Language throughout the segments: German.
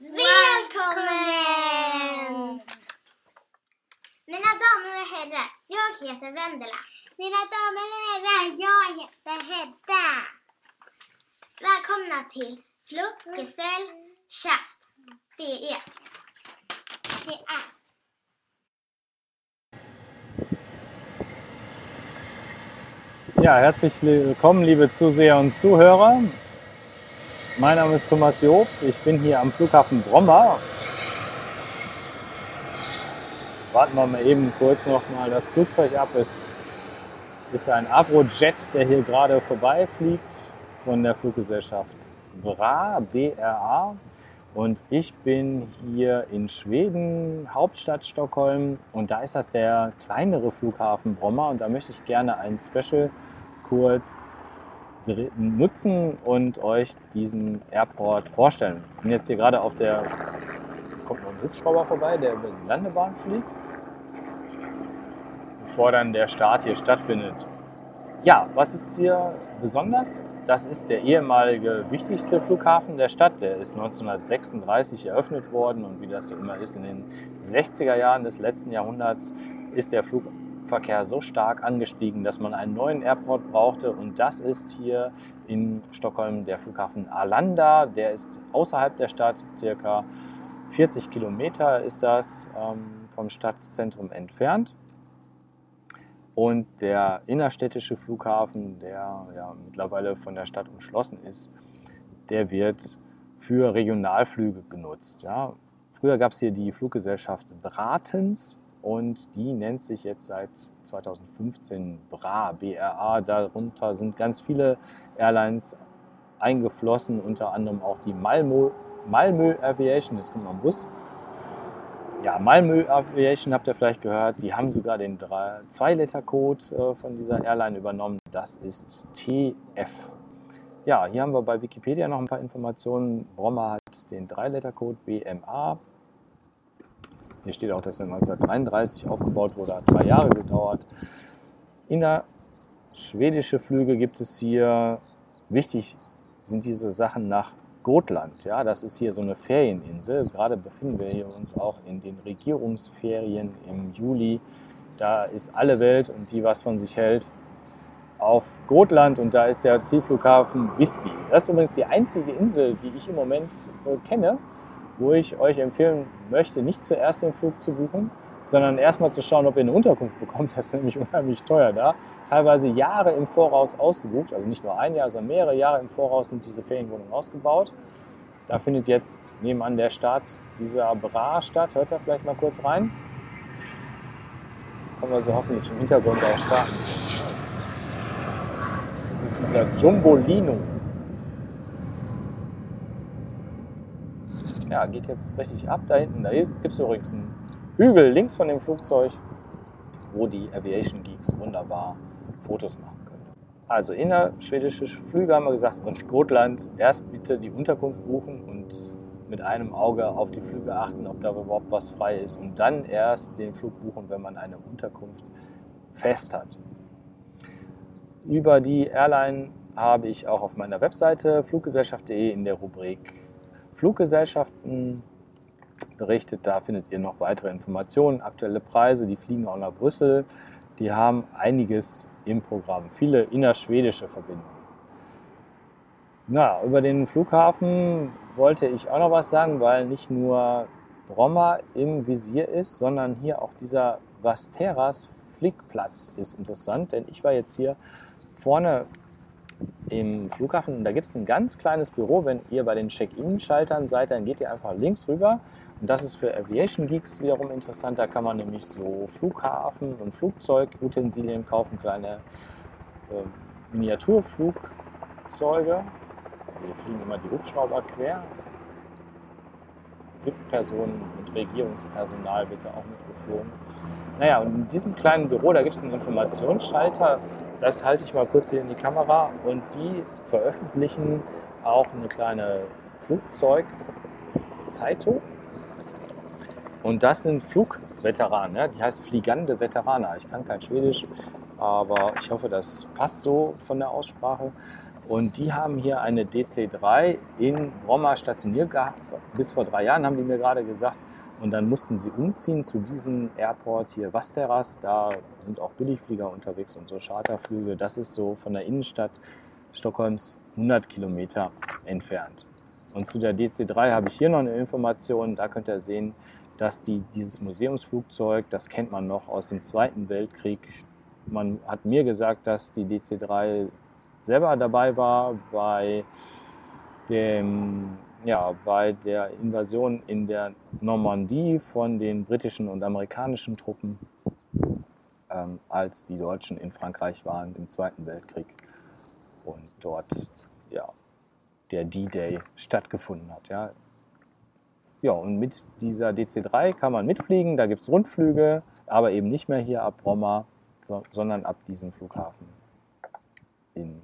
Välkommen! Mina damer och herrar, jag heter Vendela. Mina damer och herrar, jag heter Hedda. Välkomna till Fluggesellschaft. Det är Det är Ja, herzlich willkommen, liebe Zuseher und Zuhörer. Mein Name ist Thomas Job. Ich bin hier am Flughafen Bromma. Warten wir mal eben kurz noch mal das Flugzeug ab. Es ist ein Avrojet, der hier gerade vorbeifliegt von der Fluggesellschaft BRA, BRA. Und ich bin hier in Schweden, Hauptstadt Stockholm. Und da ist das der kleinere Flughafen Bromma. Und da möchte ich gerne ein Special kurz nutzen und euch diesen Airport vorstellen. Ich bin jetzt hier gerade auf der, kommt noch ein Hubschrauber vorbei, der über die Landebahn fliegt, bevor dann der Start hier stattfindet. Ja, was ist hier besonders? Das ist der ehemalige wichtigste Flughafen der Stadt. Der ist 1936 eröffnet worden und wie das so immer ist, in den 60er Jahren des letzten Jahrhunderts ist der Flugverkehr so stark angestiegen, dass man einen neuen Airport brauchte und das ist hier in Stockholm der Flughafen Arlanda. Der ist außerhalb der Stadt, circa 40 Kilometer ist das ähm, vom Stadtzentrum entfernt. Und der innerstädtische Flughafen, der ja mittlerweile von der Stadt umschlossen ist, der wird für Regionalflüge genutzt. Ja. Früher gab es hier die Fluggesellschaft Bratens und die nennt sich jetzt seit 2015 BRA, BRA. Darunter sind ganz viele Airlines eingeflossen, unter anderem auch die Malmö, Malmö Aviation, das kommt im Bus ja, Malmö Aviation habt ihr vielleicht gehört, die haben sogar den 2-Letter-Code äh, von dieser Airline übernommen. Das ist TF. Ja, hier haben wir bei Wikipedia noch ein paar Informationen. Bromma hat den 3-Letter-Code BMA. Hier steht auch, dass er 1933 aufgebaut wurde, hat drei Jahre gedauert. Innerschwedische Flüge gibt es hier. Wichtig sind diese Sachen nach Gotland. Ja, das ist hier so eine Ferieninsel. Gerade befinden wir uns auch in den Regierungsferien im Juli. Da ist alle Welt und die was von sich hält auf Gotland und da ist der Zielflughafen Visby. Das ist übrigens die einzige Insel, die ich im Moment äh, kenne, wo ich euch empfehlen möchte, nicht zuerst den Flug zu buchen, sondern erstmal zu schauen, ob ihr eine Unterkunft bekommt. Das ist nämlich unheimlich teuer da. Teilweise Jahre im Voraus ausgebucht, also nicht nur ein Jahr, sondern mehrere Jahre im Voraus sind diese Ferienwohnungen ausgebaut. Da findet jetzt nebenan der Start dieser Bra statt. Hört ihr vielleicht mal kurz rein? Kommen wir sie hoffentlich im Hintergrund auch starten. Das ist dieser Jumbolino. Ja, geht jetzt richtig ab da hinten. Da gibt es übrigens einen Hügel links von dem Flugzeug, wo die Aviation Geeks wunderbar Fotos machen können. Also innerschwedische Flüge haben wir gesagt und Gotland erst bitte die Unterkunft buchen und mit einem Auge auf die Flüge achten, ob da überhaupt was frei ist und dann erst den Flug buchen, wenn man eine Unterkunft fest hat. Über die Airline habe ich auch auf meiner Webseite fluggesellschaft.de in der Rubrik Fluggesellschaften berichtet. Da findet ihr noch weitere Informationen, aktuelle Preise. Die fliegen auch nach Brüssel. Die haben einiges im Programm, viele innerschwedische Verbindungen. Na, über den Flughafen wollte ich auch noch was sagen, weil nicht nur Bromma im Visier ist, sondern hier auch dieser Vasteras Fliegplatz ist interessant, denn ich war jetzt hier vorne im Flughafen und da gibt es ein ganz kleines Büro. Wenn ihr bei den Check-In-Schaltern seid, dann geht ihr einfach links rüber und das ist für Aviation Geeks wiederum interessant. Da kann man nämlich so Flughafen- und Flugzeugutensilien kaufen, kleine äh, Miniaturflugzeuge. Also hier fliegen immer die Hubschrauber quer. VIP-Personen und Regierungspersonal wird da auch mitgeflogen. Naja, und in diesem kleinen Büro, da gibt es einen Informationsschalter. Das halte ich mal kurz hier in die Kamera und die veröffentlichen auch eine kleine Flugzeugzeitung und das sind Flugveteranen, ja? die heißt Fliegande Veteraner. Ich kann kein Schwedisch, aber ich hoffe, das passt so von der Aussprache. Und die haben hier eine DC-3 in Bromma stationiert gehabt. Bis vor drei Jahren haben die mir gerade gesagt. Und dann mussten sie umziehen zu diesem Airport hier Vasteras. Da sind auch Billigflieger unterwegs und so Charterflüge. Das ist so von der Innenstadt Stockholms 100 Kilometer entfernt. Und zu der DC-3 habe ich hier noch eine Information. Da könnt ihr sehen, dass die, dieses Museumsflugzeug, das kennt man noch aus dem Zweiten Weltkrieg. Man hat mir gesagt, dass die DC-3 selber dabei war bei dem ja, bei der Invasion in der Normandie von den britischen und amerikanischen Truppen, ähm, als die Deutschen in Frankreich waren im Zweiten Weltkrieg und dort ja, der D-Day stattgefunden hat. Ja. ja, und mit dieser DC-3 kann man mitfliegen, da gibt es Rundflüge, aber eben nicht mehr hier ab Bromma, so, sondern ab diesem Flughafen in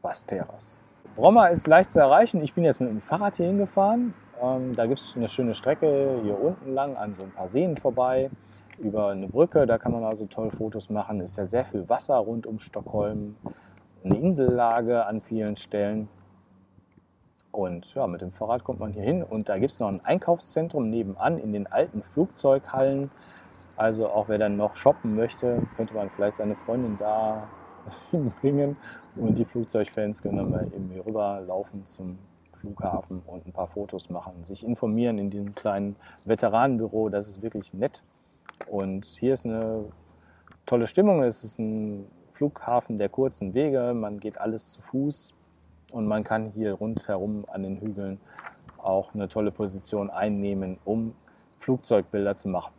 Basteras. Bromma ist leicht zu erreichen. Ich bin jetzt mit dem Fahrrad hier hingefahren. Ähm, da gibt es eine schöne Strecke hier unten lang an so ein paar Seen vorbei über eine Brücke. Da kann man also toll Fotos machen. Ist ja sehr viel Wasser rund um Stockholm. Eine Insellage an vielen Stellen. Und ja, mit dem Fahrrad kommt man hier hin. Und da gibt es noch ein Einkaufszentrum nebenan in den alten Flugzeughallen. Also auch wer dann noch shoppen möchte, könnte man vielleicht seine Freundin da hinbringen. Und die Flugzeugfans können dann mal eben hier rüber laufen zum Flughafen und ein paar Fotos machen, sich informieren in diesem kleinen Veteranenbüro. Das ist wirklich nett. Und hier ist eine tolle Stimmung. Es ist ein Flughafen der kurzen Wege. Man geht alles zu Fuß und man kann hier rundherum an den Hügeln auch eine tolle Position einnehmen, um Flugzeugbilder zu machen.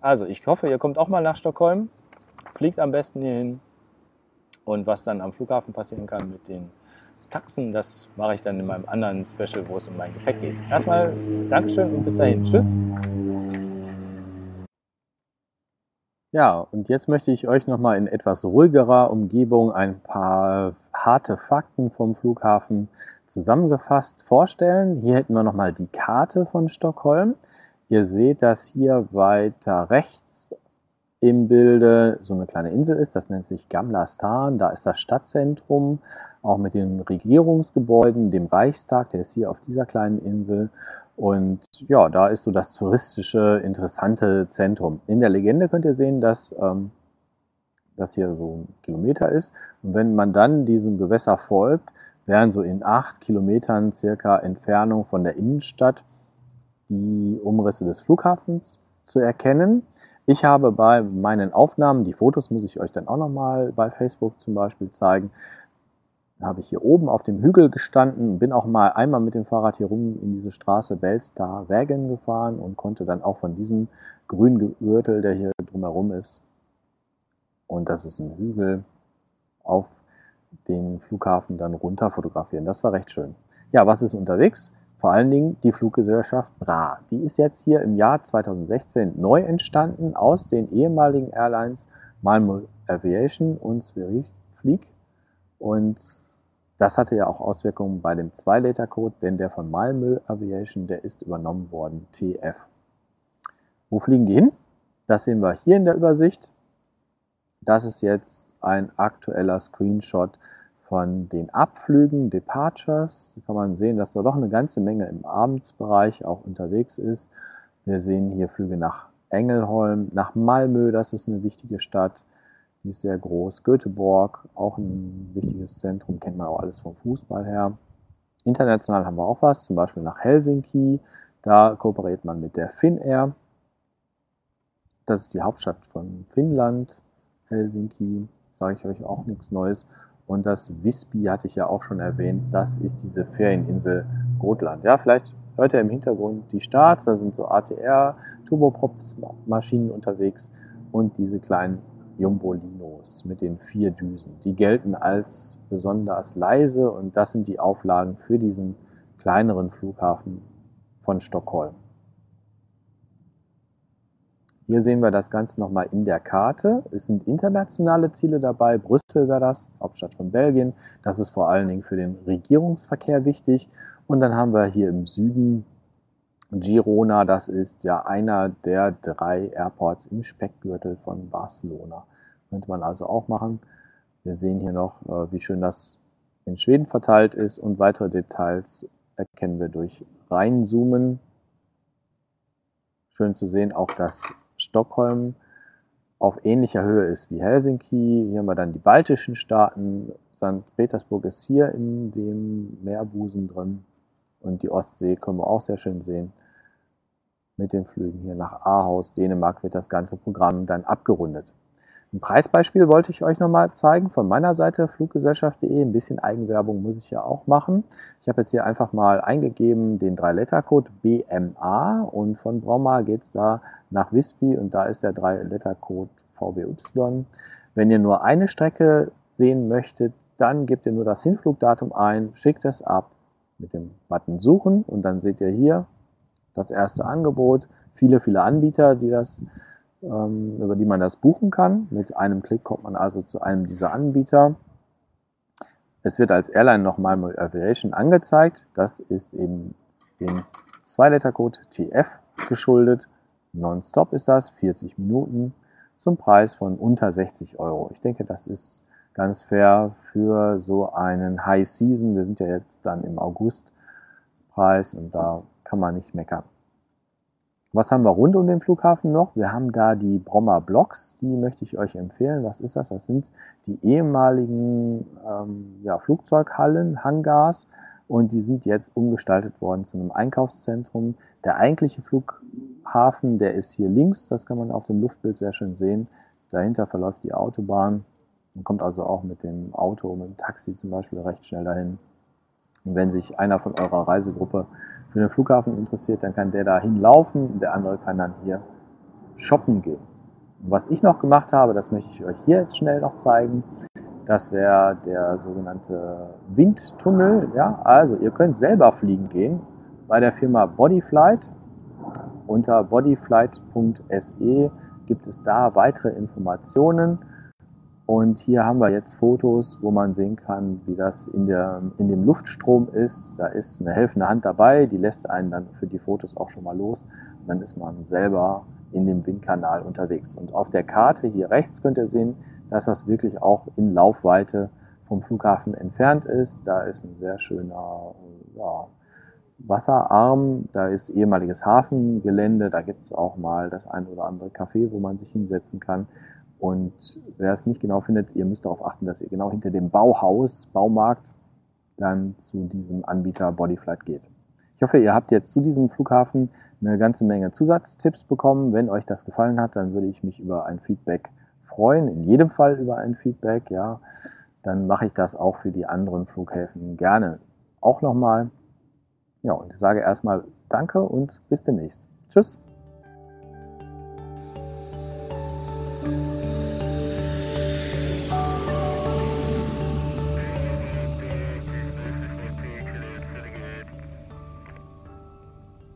Also ich hoffe, ihr kommt auch mal nach Stockholm. Fliegt am besten hierhin. Und was dann am Flughafen passieren kann mit den Taxen, das mache ich dann in meinem anderen Special, wo es um mein Gepäck geht. Erstmal Dankeschön und bis dahin. Tschüss. Ja, und jetzt möchte ich euch nochmal in etwas ruhigerer Umgebung ein paar harte Fakten vom Flughafen zusammengefasst vorstellen. Hier hätten wir nochmal die Karte von Stockholm. Ihr seht, dass hier weiter rechts im Bilde so eine kleine Insel ist, das nennt sich Gamla Stan, da ist das Stadtzentrum, auch mit den Regierungsgebäuden, dem Reichstag, der ist hier auf dieser kleinen Insel und ja, da ist so das touristische, interessante Zentrum. In der Legende könnt ihr sehen, dass ähm, das hier so ein Kilometer ist und wenn man dann diesem Gewässer folgt, wären so in acht Kilometern circa Entfernung von der Innenstadt die Umrisse des Flughafens zu erkennen. Ich habe bei meinen Aufnahmen, die Fotos muss ich euch dann auch nochmal bei Facebook zum Beispiel zeigen, habe ich hier oben auf dem Hügel gestanden, bin auch mal einmal mit dem Fahrrad hier rum in diese Straße Belstar Wagen gefahren und konnte dann auch von diesem grünen Gürtel, der hier drumherum ist, und das ist ein Hügel, auf den Flughafen dann runter fotografieren. Das war recht schön. Ja, was ist unterwegs? Vor allen Dingen die Fluggesellschaft Bra. Die ist jetzt hier im Jahr 2016 neu entstanden aus den ehemaligen Airlines Malmö Aviation und Zürich Flieg. Und das hatte ja auch Auswirkungen bei dem 2-Liter-Code, denn der von Malmö Aviation, der ist übernommen worden, TF. Wo fliegen die hin? Das sehen wir hier in der Übersicht. Das ist jetzt ein aktueller Screenshot von den Abflügen, Departures, kann man sehen, dass da doch eine ganze Menge im Abendsbereich auch unterwegs ist. Wir sehen hier Flüge nach Engelholm, nach Malmö, das ist eine wichtige Stadt, die ist sehr groß. Göteborg, auch ein wichtiges Zentrum, kennt man auch alles vom Fußball her. International haben wir auch was, zum Beispiel nach Helsinki, da kooperiert man mit der Finnair. Das ist die Hauptstadt von Finnland, Helsinki, sage ich euch auch nichts Neues. Und das Visby hatte ich ja auch schon erwähnt, das ist diese Ferieninsel Gotland. Ja, vielleicht hört ihr im Hintergrund die Starts, da sind so ATR, Turboprops-Maschinen unterwegs und diese kleinen Jumbolinos mit den vier Düsen. Die gelten als besonders leise und das sind die Auflagen für diesen kleineren Flughafen von Stockholm. Hier sehen wir das Ganze nochmal in der Karte. Es sind internationale Ziele dabei. Brüssel wäre das, Hauptstadt von Belgien. Das ist vor allen Dingen für den Regierungsverkehr wichtig. Und dann haben wir hier im Süden Girona. Das ist ja einer der drei Airports im Speckgürtel von Barcelona. Könnte man also auch machen. Wir sehen hier noch, äh, wie schön das in Schweden verteilt ist und weitere Details erkennen wir durch Reinzoomen. Schön zu sehen auch, dass Stockholm auf ähnlicher Höhe ist wie Helsinki. Hier haben wir dann die baltischen Staaten. St. Petersburg ist hier in dem Meerbusen drin. Und die Ostsee können wir auch sehr schön sehen. Mit den Flügen hier nach Aarhus, Dänemark wird das ganze Programm dann abgerundet. Ein Preisbeispiel wollte ich euch nochmal zeigen von meiner Seite, fluggesellschaft.de. Ein bisschen Eigenwerbung muss ich ja auch machen. Ich habe jetzt hier einfach mal eingegeben den 3-Letter-Code BMA und von Bromma geht es da nach Visby und da ist der 3-Letter-Code VBY. Wenn ihr nur eine Strecke sehen möchtet, dann gebt ihr nur das Hinflugdatum ein, schickt es ab mit dem Button Suchen und dann seht ihr hier das erste Angebot. Viele, viele Anbieter, die das über die man das buchen kann. Mit einem Klick kommt man also zu einem dieser Anbieter. Es wird als Airline nochmal mit Aviation angezeigt. Das ist eben dem Zwei-Letter-Code TF geschuldet. Nonstop ist das, 40 Minuten zum Preis von unter 60 Euro. Ich denke, das ist ganz fair für so einen High Season. Wir sind ja jetzt dann im August Preis und da kann man nicht meckern. Was haben wir rund um den Flughafen noch? Wir haben da die Brommer Blocks, die möchte ich euch empfehlen. Was ist das? Das sind die ehemaligen ähm, ja, Flugzeughallen, Hangars und die sind jetzt umgestaltet worden zu einem Einkaufszentrum. Der eigentliche Flughafen, der ist hier links, das kann man auf dem Luftbild sehr schön sehen. Dahinter verläuft die Autobahn. Man kommt also auch mit dem Auto, mit dem Taxi zum Beispiel recht schnell dahin. Und wenn sich einer von eurer Reisegruppe für den Flughafen interessiert, dann kann der da hinlaufen der andere kann dann hier shoppen gehen. Und was ich noch gemacht habe, das möchte ich euch hier jetzt schnell noch zeigen. Das wäre der sogenannte Windtunnel. Ja, also ihr könnt selber fliegen gehen bei der Firma Bodyflight. Unter bodyflight.se gibt es da weitere Informationen. Und hier haben wir jetzt Fotos, wo man sehen kann, wie das in, der, in dem Luftstrom ist. Da ist eine helfende Hand dabei, die lässt einen dann für die Fotos auch schon mal los. Und dann ist man selber in dem Windkanal unterwegs. Und auf der Karte hier rechts könnt ihr sehen, dass das wirklich auch in Laufweite vom Flughafen entfernt ist. Da ist ein sehr schöner ja, Wasserarm, da ist ehemaliges Hafengelände, da gibt es auch mal das ein oder andere Café, wo man sich hinsetzen kann. Und wer es nicht genau findet, ihr müsst darauf achten, dass ihr genau hinter dem Bauhaus, Baumarkt, dann zu diesem Anbieter Bodyflight geht. Ich hoffe, ihr habt jetzt zu diesem Flughafen eine ganze Menge Zusatztipps bekommen. Wenn euch das gefallen hat, dann würde ich mich über ein Feedback freuen. In jedem Fall über ein Feedback, ja. Dann mache ich das auch für die anderen Flughäfen gerne auch nochmal. Ja, und ich sage erstmal Danke und bis demnächst. Tschüss.